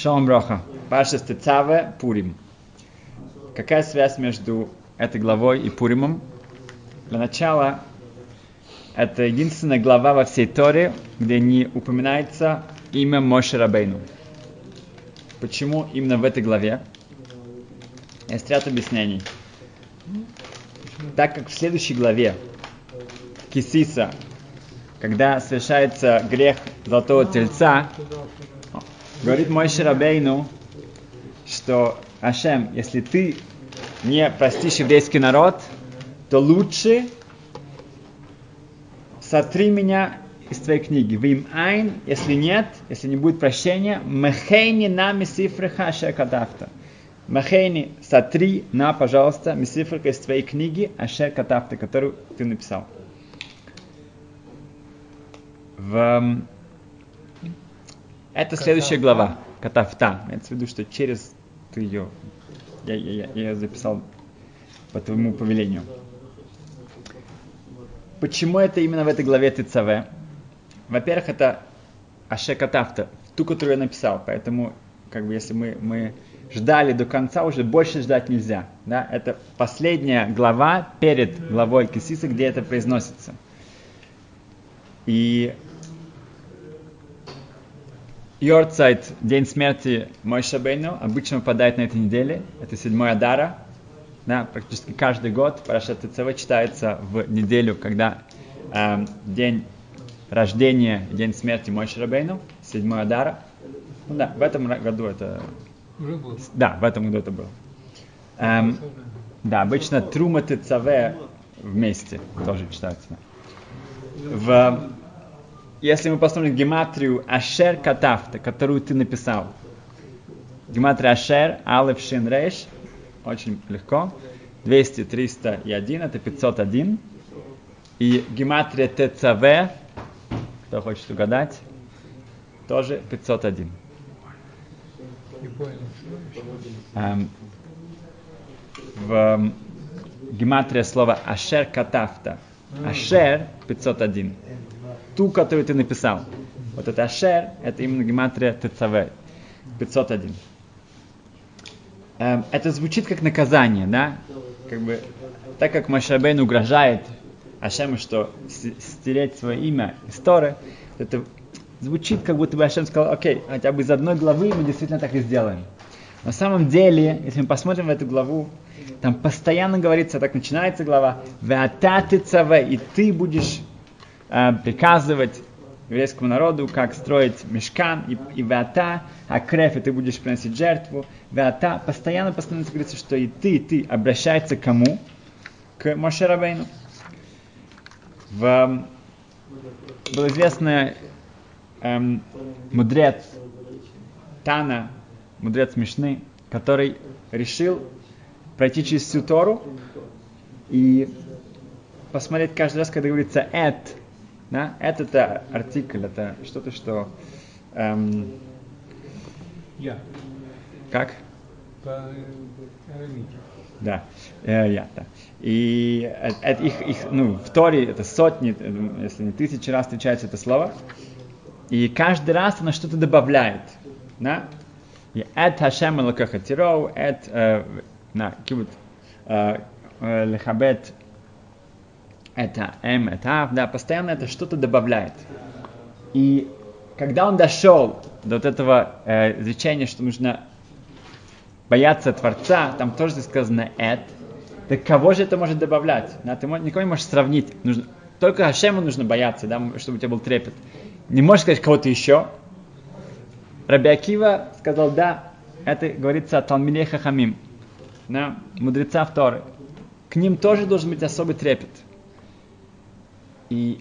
Шалом Броха. Паша Стецаве Пурим. Какая связь между этой главой и Пуримом? Для начала, это единственная глава во всей Торе, где не упоминается имя Моше Рабейну. Почему именно в этой главе? Есть ряд объяснений. Так как в следующей главе Кисиса, когда совершается грех золотого тельца, говорит мой Шарабейну, что Ашем, если ты не простишь еврейский народ, то лучше сотри меня из твоей книги. Вим айн, если нет, если не будет прощения, мехейни на мисифреха шекадавта. Махейни, сотри на, пожалуйста, мисифрика из твоей книги Ашер Катафта, которую ты написал. В... Это следующая глава, Катафта. Имеется в виду, что через ты ее, я, я, я, я записал по твоему повелению. Почему это именно в этой главе ТЦВ? Во-первых, это Аше Катафта, ту, которую я написал. Поэтому, как бы, если мы, мы ждали до конца, уже больше ждать нельзя. Да? Это последняя глава перед главой Кисиса, где это произносится. И Йорцайт, день смерти Мой Шабейну, обычно выпадает на этой неделе. Это седьмой Адара. Да, практически каждый год Парашат ТЦВ читается в неделю, когда э, день рождения, день смерти Мой Шабейну, седьмой Адара. Ну да, в этом году это... Уже. Да, в этом году это было. Эм, да, обычно Трума ТЦВ вместе тоже читаются. В если мы посмотрим гематрию Ашер Катафта, которую ты написал, гематрия Ашер, Алеф Шин Рейш, очень легко, 200, 300 и 1, это 501. И гематрия ТЦВ, кто хочет угадать, тоже 501. Не понял. Эм, в эм, гематрия слова Ашер Катафта. Ашер 501 ту, которую ты написал. Вот это Ашер, это именно гематрия ТЦВ, 501. Эм, это звучит как наказание, да? Как бы, так как Машабейн угрожает Ашему, что стереть свое имя из Торы, это звучит, как будто бы Ашем сказал, окей, хотя бы из одной главы мы действительно так и сделаем. На самом деле, если мы посмотрим в эту главу, там постоянно говорится, так начинается глава, «Веата и ты будешь э, приказывать еврейскому народу, как строить мешкан и, и веата, а креф, и ты будешь приносить жертву. Веата, постоянно, постоянно говорится, что и ты, и ты обращается к кому? К Моше Рабейну. В, был известный эм, мудрец Тана, мудрец Мишны, который решил пройти через всю Тору и посмотреть каждый раз, когда говорится «эт», да? Это это артикль, это что-то, что... Эм, Я. как? Арамите. Да, э, я, да. И э, это их, их, ну, в Торе это сотни, э, если не тысячи раз встречается это слово. И каждый раз оно что-то добавляет. Да? И эт Хашем Элокахатироу, эт, э, на, кибут, э, э, лехабет это М, это Ав, да, постоянно это что-то добавляет. И когда он дошел до вот этого э, изречения, что нужно бояться Творца, там тоже сказано «эт», так кого же это может добавлять? Да, ты никого не можешь сравнить. Нужно, только Хашему нужно бояться, да, чтобы у тебя был трепет. Не можешь сказать кого-то еще. Раби Акива сказал, да, это говорится о Талмиле Хахамим, да, мудреца Торы. К ним тоже должен быть особый трепет. И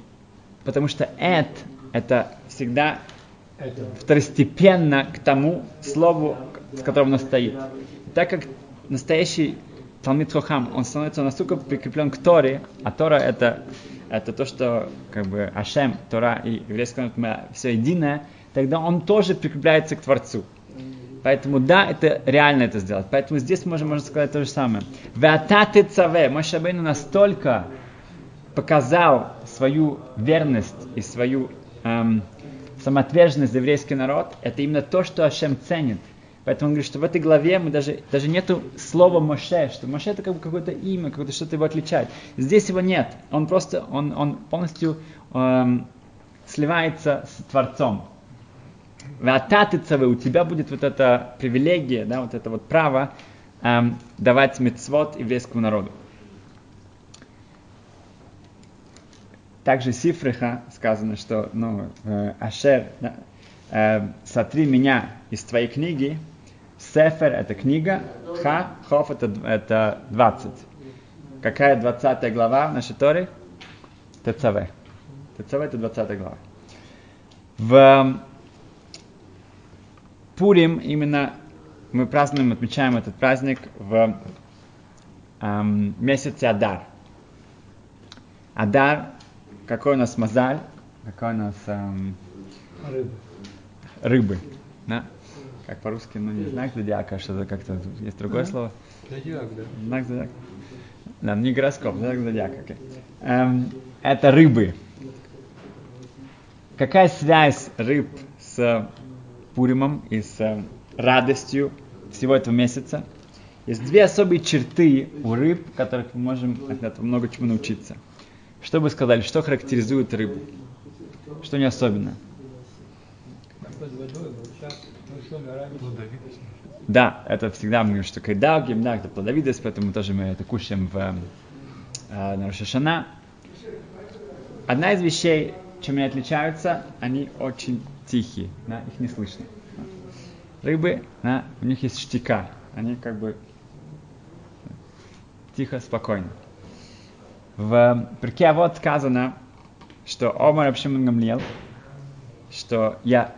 потому что эт это всегда второстепенно к тому слову, с которым оно стоит. И так как настоящий Талмит Хохам, он становится настолько прикреплен к Торе, а Тора это, это то, что как бы Ашем, Тора и мы все единое, тогда он тоже прикрепляется к Творцу. Поэтому да, это реально это сделать. Поэтому здесь можем, можно сказать то же самое. Веататы цаве, Моше Рабейну настолько показал свою верность и свою эм, самоотверженность за еврейский народ, это именно то, что Ашем ценит. Поэтому он говорит, что в этой главе мы даже, даже нету слова Моше, что Моше это как бы какое-то имя, какое-то что-то его отличает. Здесь его нет. Он просто, он, он полностью эм, сливается с Творцом. Вататыцавы, у тебя будет вот эта привилегия, да, вот это вот право эм, давать мецвод еврейскому народу. Также Сифриха сказано, что ну, э, Ашер, да, э, сотри меня из твоей книги, Сефер это книга, Ха, Хоф это, это 20. Какая 20 глава в нашей Торе? ТЦВ. ТЦВ это 20 глава. В Пурим именно мы празднуем, отмечаем этот праздник в эм, месяце Адар. Адар, какой у нас мазаль, какой у нас эм, Рыба. рыбы. Да? Как по-русски, ну не знак зодиака, что-то как-то есть другое слово. Зодиак, да. Знак зодиака. Да, не гороскоп, знак зодиака. окей. Эм, это рыбы. Какая связь рыб с Пуримом и с э, радостью всего этого месяца? Есть две особые черты у рыб, которых мы можем от этого много чему научиться. Что бы сказали, что характеризует рыбу? Что не особенно? Да, это всегда мы говорим, что когда гимна, это плодовитость, поэтому тоже мы это кушаем в э, на Рошашана. Одна из вещей, чем они отличаются, они очень тихие, да, их не слышно. Рыбы, да, у них есть штика, они как бы тихо, спокойно. В перке вот сказано, что Омар Абшимон Гамлиел, что я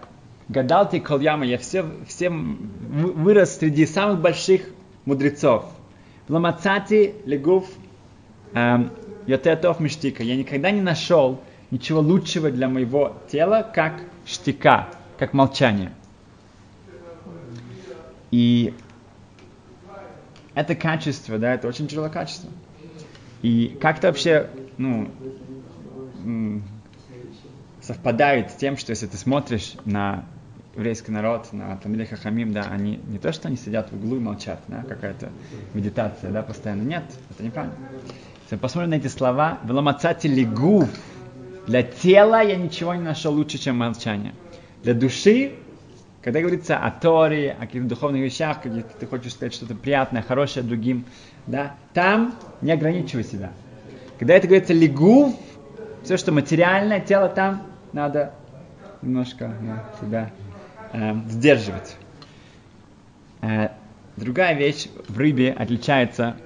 гадал ты кольяма, я все, всем вы- вырос среди самых больших мудрецов. В Ламацати легув эм, йотетов миштика. Я никогда не нашел ничего лучшего для моего тела, как штика, как молчание. И это качество, да, это очень тяжелое качество. И как-то вообще, ну, совпадает с тем, что если ты смотришь на еврейский народ, на Тамиля Хахамим, да, они не то, что они сидят в углу и молчат, да, какая-то медитация, да, постоянно. Нет, это неправильно. Если мы посмотрим на эти слова, «Веломацати лигув» Для тела я ничего не нашел лучше, чем молчание. Для души, когда говорится о Торе, о каких-то духовных вещах, где ты хочешь сказать что-то приятное, хорошее другим, да, там не ограничивай себя. Когда это говорится лигув, все, что материальное, тело там, надо немножко да, себя э, сдерживать. Э, другая вещь в рыбе отличается.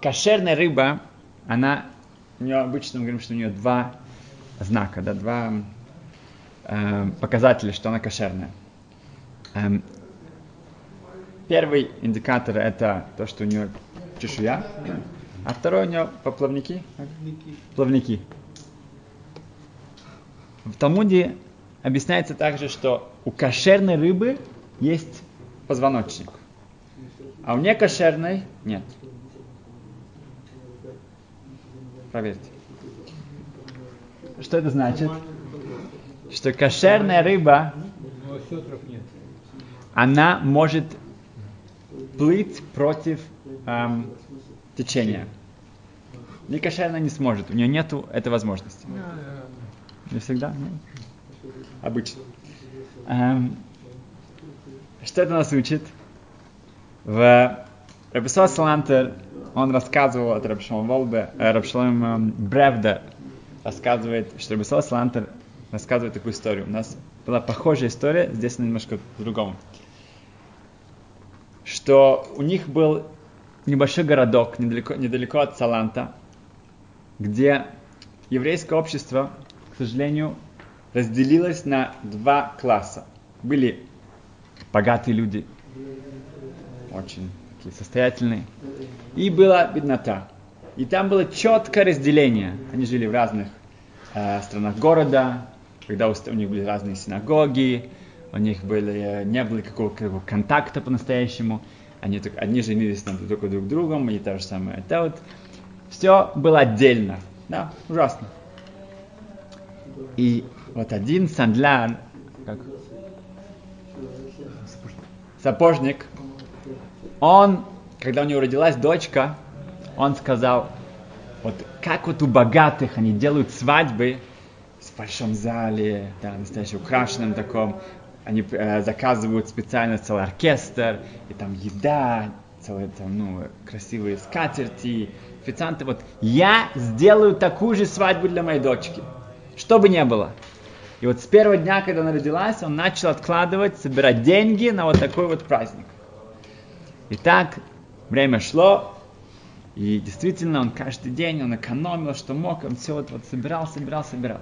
Кошерная рыба, она, у нее обычно мы говорим, что у нее два знака, да, два э, показателя, что она кошерная. Эм, первый индикатор это то, что у нее чешуя, а второй у нее поплавники, плавники. В Талмуде объясняется также, что у кошерной рыбы есть позвоночник, а у некошерной нет. Проверьте. Что это значит? Что кошерная рыба, нет. она может плыть против эм, течения. Некошерная не сможет, у нее нет этой возможности. Не всегда, ну, обычно. Эм, что это нас учит? В Рабисо Салантер он рассказывал от Рабшалом Волбе, э, Рабшалом эм, Бревда рассказывает, что Рабисо Салантер рассказывает такую историю. У нас была похожая история, здесь она немножко по-другому. Что у них был небольшой городок недалеко, недалеко от Саланта, где еврейское общество, к сожалению, разделилось на два класса. Были богатые люди, очень такие состоятельные, и была беднота. И там было четкое разделение. Они жили в разных э, странах города, когда у, у них были разные синагоги, у них были, э, не было какого, какого контакта по-настоящему. Они одни женились там только друг другом, и то же самое. Это вот все было отдельно. Да, ужасно. И вот один сандлян как? Сапожник. Он, когда у него родилась дочка, он сказал, вот как вот у богатых они делают свадьбы в большом зале, да, настоящем украшенном таком, они э, заказывают специально целый оркестр, и там еда, целые там, ну, красивые скатерти, официанты. Вот я сделаю такую же свадьбу для моей дочки, что бы ни было. И вот с первого дня, когда она родилась, он начал откладывать, собирать деньги на вот такой вот праздник. И так время шло, и действительно он каждый день, он экономил, что мог, он все вот, вот собирал, собирал, собирал.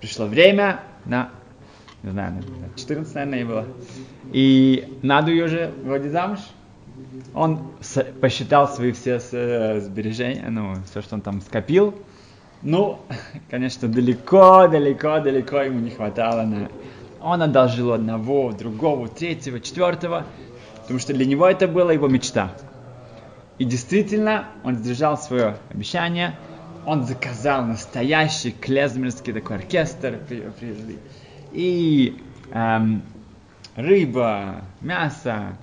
Пришло время на, не знаю, на 14, наверное, было. И надо ее уже вроде замуж. Он посчитал свои все сбережения, ну, все, что он там скопил. Ну, конечно, далеко, далеко, далеко ему не хватало на... Он одолжил одного, другого, третьего, четвертого, потому что для него это была его мечта. И действительно, он сдержал свое обещание, он заказал настоящий клезмерский такой оркестр, привезли. И эм, рыба, мясо,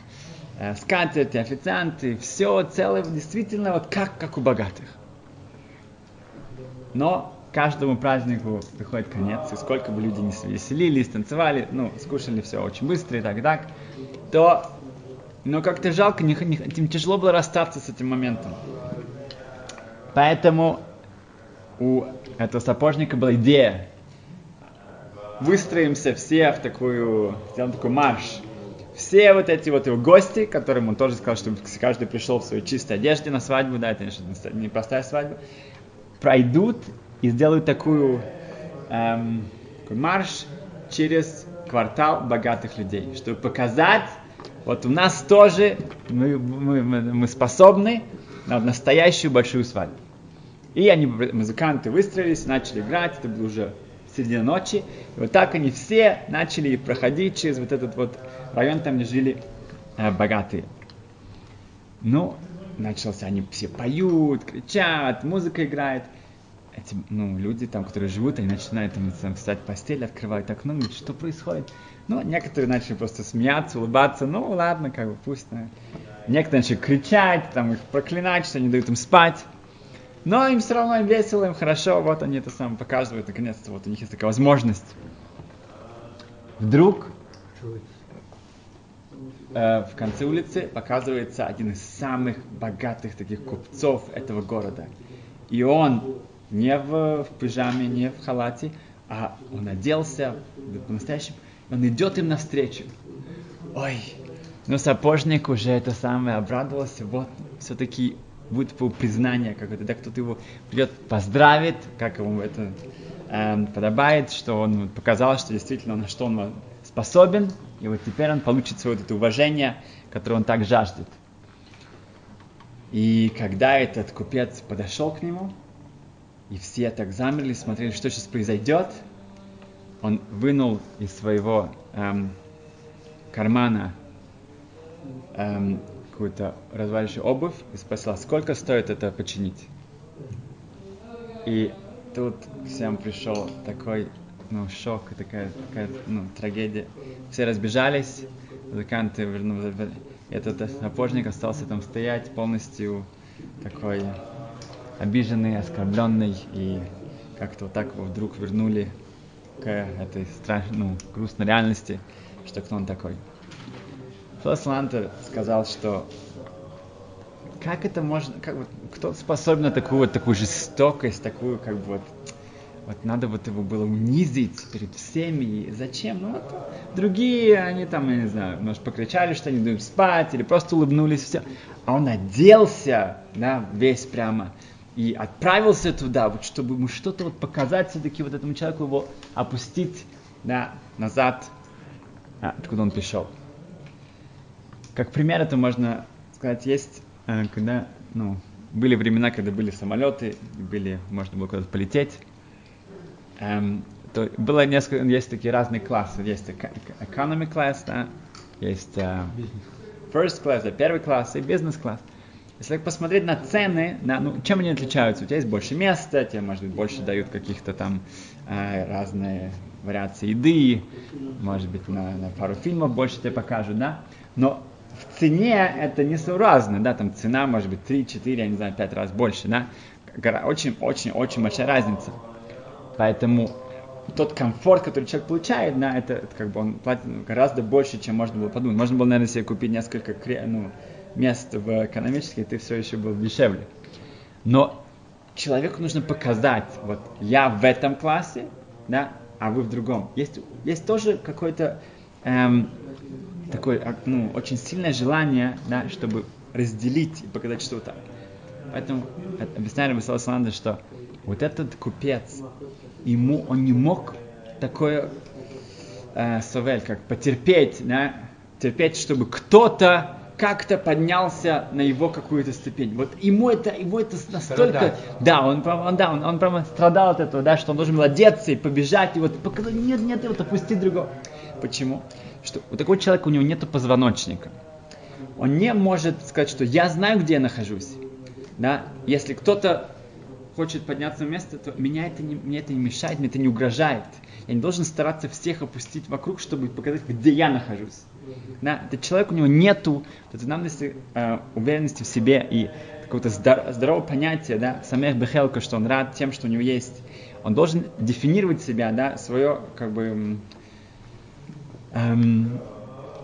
э, скатерти, официанты, все целое, действительно, вот как, как у богатых. Но каждому празднику приходит конец, и сколько бы люди не веселились, танцевали, ну, скушали все очень быстро и так, так, то, но как-то жалко, не, не, им тяжело было расстаться с этим моментом. Поэтому у этого сапожника была идея, выстроимся все в такую, сделаем такой марш, все вот эти вот его гости, которым он тоже сказал, что каждый пришел в своей чистой одежде на свадьбу, да, это не простая свадьба, пройдут и сделают такую эм, такой марш через квартал богатых людей, чтобы показать, вот у нас тоже мы, мы, мы способны на настоящую большую свадьбу. И они, музыканты, выстроились, начали играть, это было уже середина ночи. И вот так они все начали проходить через вот этот вот район, там, где жили э, богатые. Ну, начался, они все поют, кричат, музыка играет. Эти, ну, люди там, которые живут, они начинают там, там встать в постель, открывают окно, говорят, что происходит. Ну, некоторые начали просто смеяться, улыбаться, ну, ладно, как бы, пусть. Да. Некоторые начали кричать, там, их проклинать, что они дают им спать. Но им все равно им весело, им хорошо, вот они это сам показывают, наконец-то, вот у них есть такая возможность. Вдруг Э, в конце улицы показывается один из самых богатых таких купцов этого города. И он не в, в пижаме, не в халате, а он оделся по-настоящему, он идет им навстречу. Ой, но сапожник уже это самое обрадовался, вот все-таки будет признание какое-то, да кто-то его придет, поздравит, как ему это э, подобает, что он показал, что действительно на что он способен, и вот теперь он получит свое вот это уважение, которое он так жаждет. И когда этот купец подошел к нему, и все так замерли, смотрели, что сейчас произойдет, он вынул из своего эм, кармана эм, какую-то развалившую обувь и спросил, «А сколько стоит это починить. И тут всем пришел такой ну, шок, такая, такая ну, трагедия. Все разбежались, музыканты вернулись. Этот сапожник остался там стоять полностью такой обиженный, оскорбленный, и как-то вот так его вдруг вернули к этой страшной, ну, грустной реальности, что кто он такой. Флос Лантер сказал, что как это можно, как вот, кто способен на такую вот такую жестокость, такую как бы вот вот надо вот его было унизить перед всеми. И зачем? Ну, вот другие, они там, я не знаю, может, покричали, что они дают спать, или просто улыбнулись, все. А он оделся, да, весь прямо, и отправился туда, вот чтобы ему что-то вот показать все-таки вот этому человеку, его опустить, да, назад, а, откуда он пришел. Как пример это можно сказать, есть, э, когда, ну, были времена, когда были самолеты, были, можно было куда-то полететь, Эм, то было несколько, есть такие разные классы. Есть economy class, да, есть uh, first class, да, первый класс и бизнес класс. Если посмотреть на цены, на, ну, чем они отличаются? У тебя есть больше места, тебе, может быть, больше дают каких-то там э, разные вариации еды, может быть, на, на пару фильмов больше тебе покажут, да, но в цене это несообразно, да, там цена может быть 3, 4, я не знаю, 5 раз больше, да, очень-очень-очень большая разница. Поэтому тот комфорт, который человек получает, да, это, это как бы он платит гораздо больше, чем можно было подумать. Можно было, наверное, себе купить несколько ну, мест в экономической, ты все еще был дешевле. Но человеку нужно показать, вот я в этом классе, да, а вы в другом. Есть, есть тоже какое-то эм, такое, а, ну, очень сильное желание, да, чтобы разделить и показать, что так. Поэтому объясняли Басала Саланда, что вот этот купец, ему он не мог такое э, совель, как потерпеть, да, терпеть, чтобы кто-то как-то поднялся на его какую-то ступень. Вот ему это, ему это настолько... Страдать. Да, он, он, да, он, он прямо страдал от этого, да, что он должен был одеться и побежать, и вот показать, нет, нет, вот опусти другого. Почему? Что у такого человека у него нет позвоночника. Он не может сказать, что я знаю, где я нахожусь. Да? Если кто-то хочет подняться на место, то меня это, не, мне это не мешает, мне это не угрожает. Я не должен стараться всех опустить вокруг, чтобы показать, где я нахожусь. Да? Этот человек, у него нету этой э, уверенности в себе и какого-то здор- здорового понятия, да, самих бехелка, что он рад тем, что у него есть. Он должен дефинировать себя, да, свое, как бы, эм,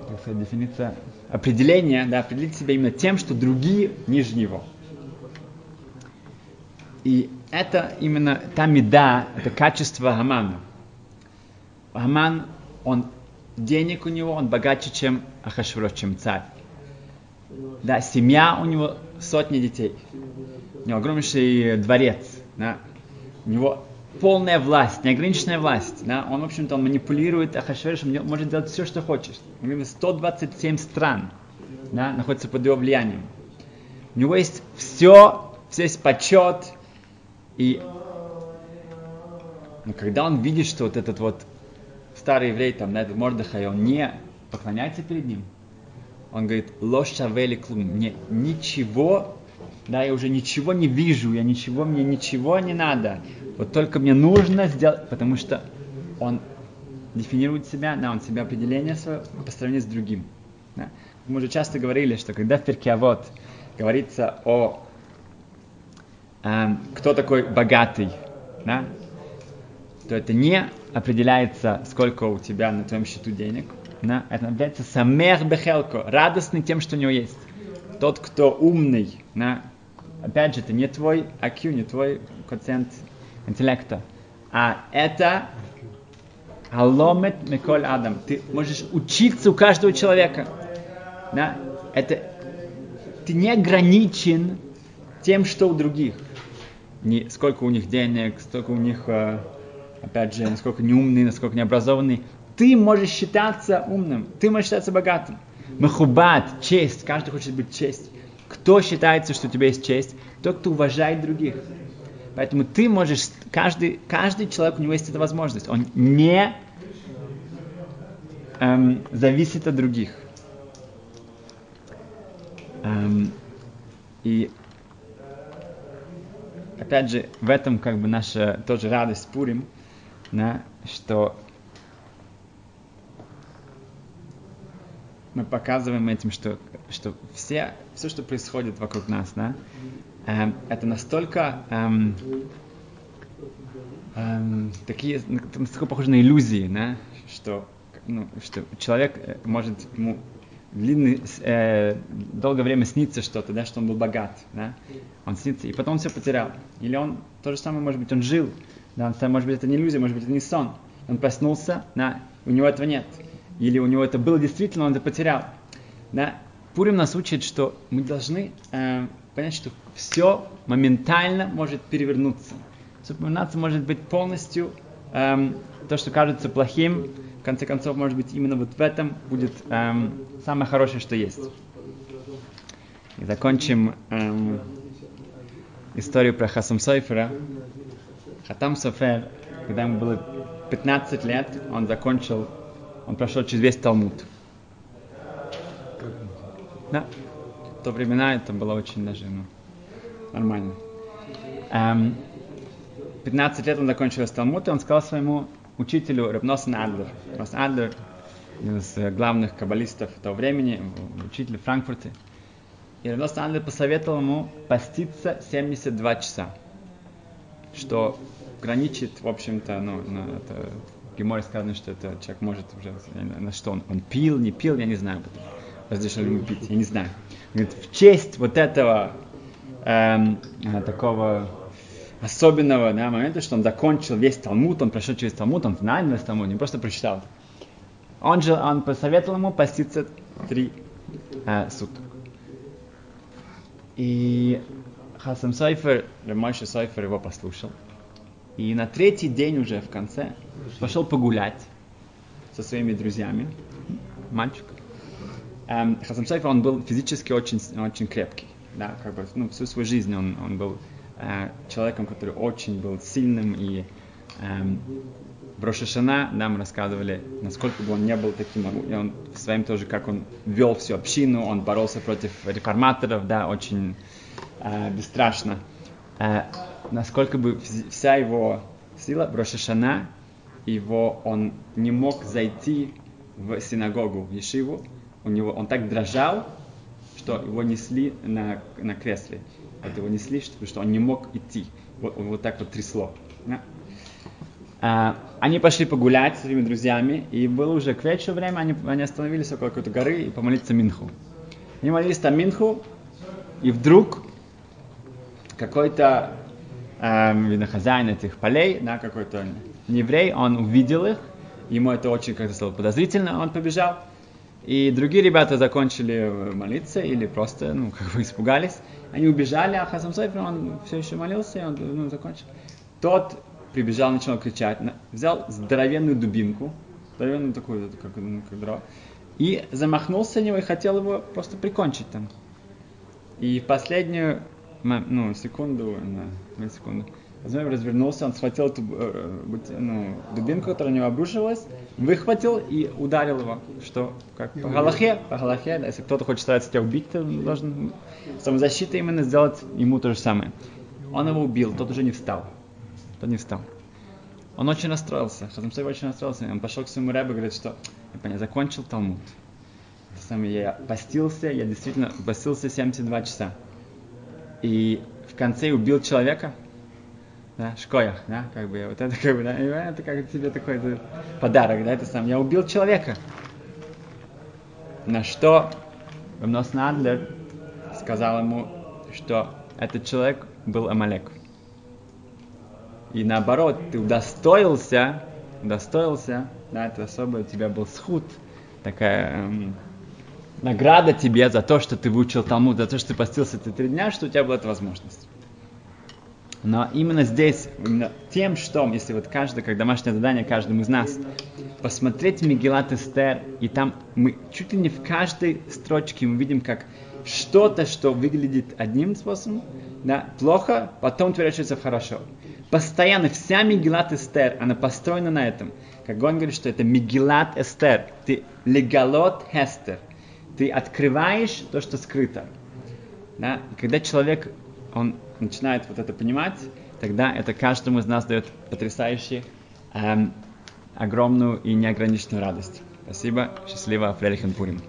как сказать, дефиниция, определение, да, определить себя именно тем, что другие ниже него. И это именно та меда, это качество Хамана. Хаман, он денег у него, он богаче, чем Ахашврош, чем царь. Да, семья у него сотни детей. У него огромнейший дворец. Да. У него полная власть, неограниченная власть. Да. Он, в общем-то, он манипулирует Ахашвершем, может делать все, что хочет. У него 127 стран да, находится под его влиянием. У него есть все, все есть почет, и но когда он видит, что вот этот вот старый еврей, там, на этот Мордыхай, он не поклоняется перед ним, он говорит, ложь шавели клум, мне ничего, да, я уже ничего не вижу, я ничего, мне ничего не надо, вот только мне нужно сделать, потому что он дефинирует себя, да, он себя определение свое по сравнению с другим. Да. Мы уже часто говорили, что когда в Перкиавод говорится о кто такой богатый, да, то это не определяется, сколько у тебя на твоем счету денег. Да, это определяется самех бехелко, радостный тем, что у него есть. Тот, кто умный, да, опять же, это не твой IQ, не твой коэффициент интеллекта, а это аломет меколь адам. Ты можешь учиться у каждого человека. Да? Это ты не ограничен тем, что у других не, сколько у них денег, сколько у них, э, опять же, насколько не умный, насколько не образованный. Ты можешь считаться умным, ты можешь считаться богатым. Махубат, честь, каждый хочет быть честь. Кто считается, что у тебя есть честь? Тот, кто уважает других. Поэтому ты можешь, каждый, каждый человек, у него есть эта возможность. Он не эм, зависит от других. Эм, и опять же, в этом как бы наша тоже радость Пурим, да, что мы показываем этим, что, что все, все, что происходит вокруг нас, да, эм, это настолько эм, эм, такие, настолько похоже на иллюзии, да, что, ну, что человек э, может ему длинный, э, долгое время снится что-то, да, что он был богат, да, он снится, и потом он все потерял. Или он, то же самое, может быть, он жил, да, может быть, это не иллюзия, может быть, это не сон. Он проснулся, да, у него этого нет. Или у него это было действительно, он это потерял. Да. Пурим нас учит, что мы должны э, понять, что все моментально может перевернуться. Все может быть полностью э, то, что кажется плохим, в конце концов, может быть, именно вот в этом будет эм, самое хорошее, что есть. И закончим эм, историю про Хасам Сойфера. Хатам Софер, когда ему было 15 лет, он закончил, он прошел через весь Талмуд. Да. В то времена это было очень даже ну, нормально. Эм, 15 лет он закончил Талмуд, и он сказал своему учителю Рабносен Адлер. Рабнос Адлер, один из э, главных каббалистов того времени, учитель в. И Рабнос Адлер посоветовал ему поститься 72 часа, что граничит, в общем-то, ну, на это, Геморе сказано, что это человек может уже, на что он, он пил, не пил, я не знаю, разрешили ему пить, я не знаю. Говорит, в честь вот этого эм, такого особенного да, момента, что он закончил весь Талмуд, он прошел через Талмуд, он знает весь Талмуд, не просто прочитал. Он же, он посоветовал ему поститься три э, суток. И Хасам Сайфер, Рамайша Сайфер его послушал. И на третий день уже в конце пошел погулять со своими друзьями. Мальчик. Эм, Хасам Сайфер, он был физически очень, очень крепкий. Да, как бы, ну, всю свою жизнь он, он был э, человеком, который очень был сильным и эм, в Рошашана нам рассказывали, насколько бы он не был таким, и он своим тоже, как он вел всю общину, он боролся против реформаторов, да, очень э, бесстрашно. Э, насколько бы вся его сила в Рошашана, его, он не мог зайти в синагогу, в Ешиву, у него, он так дрожал, что его несли на, на кресле. Вот его несли, что, что он не мог идти. Вот, вот так вот трясло. Да? А, они пошли погулять с своими друзьями, и было уже к вечеру время, они, они остановились около какой-то горы и помолиться Минху. Они молились там Минху, и вдруг какой-то, эм, хозяин этих полей, да, какой-то еврей, он увидел их, ему это очень как-то стало подозрительно, он побежал, и другие ребята закончили молиться или просто, ну, как бы испугались. Они убежали, а Хасам Сойфер, он все еще молился, и он ну, закончил. Тот прибежал, начал кричать, взял здоровенную дубинку, здоровенную такую, как, ну, как дрова, и замахнулся на него и хотел его просто прикончить там. И в последнюю ну, секунду, на секунду, Змей развернулся, он схватил эту э, ну, дубинку, которая на него обрушилась, выхватил и ударил его. Что, как по Галахе, по Галахе, да, если кто-то хочет стараться тебя убить, то должен самозащита именно сделать ему то же самое. Он его убил, тот уже не встал. Тот не встал. Он очень расстроился, Хазамсой очень расстроился. Он пошел к своему рэбу и говорит, что я понял, закончил Талмуд. Сам я постился, я действительно постился 72 часа. И в конце убил человека, да, шкоях, да, как бы, вот это как бы, да, это как тебе такой это подарок, да, это сам, я убил человека. На что Рамнос Надлер сказал ему, что этот человек был Амалек. И наоборот, ты удостоился, удостоился, да, это особо у тебя был схуд, такая эм, награда тебе за то, что ты выучил Талмуд, за то, что ты постился эти три дня, что у тебя была эта возможность. Но именно здесь, именно тем, что, если вот каждый, как домашнее задание каждому из нас, посмотреть Мегилат Эстер, и там мы чуть ли не в каждой строчке мы видим, как что-то, что выглядит одним способом, да, плохо, потом превращается в хорошо. Постоянно вся Мегилат Эстер, она построена на этом. Как он говорит, что это Мегилат Эстер, ты легалот Хестер, ты открываешь то, что скрыто. Да? И когда человек, он начинает вот это понимать, тогда это каждому из нас дает потрясающую, эм, огромную и неограниченную радость. Спасибо. Счастливо. Фрелихен Пурим.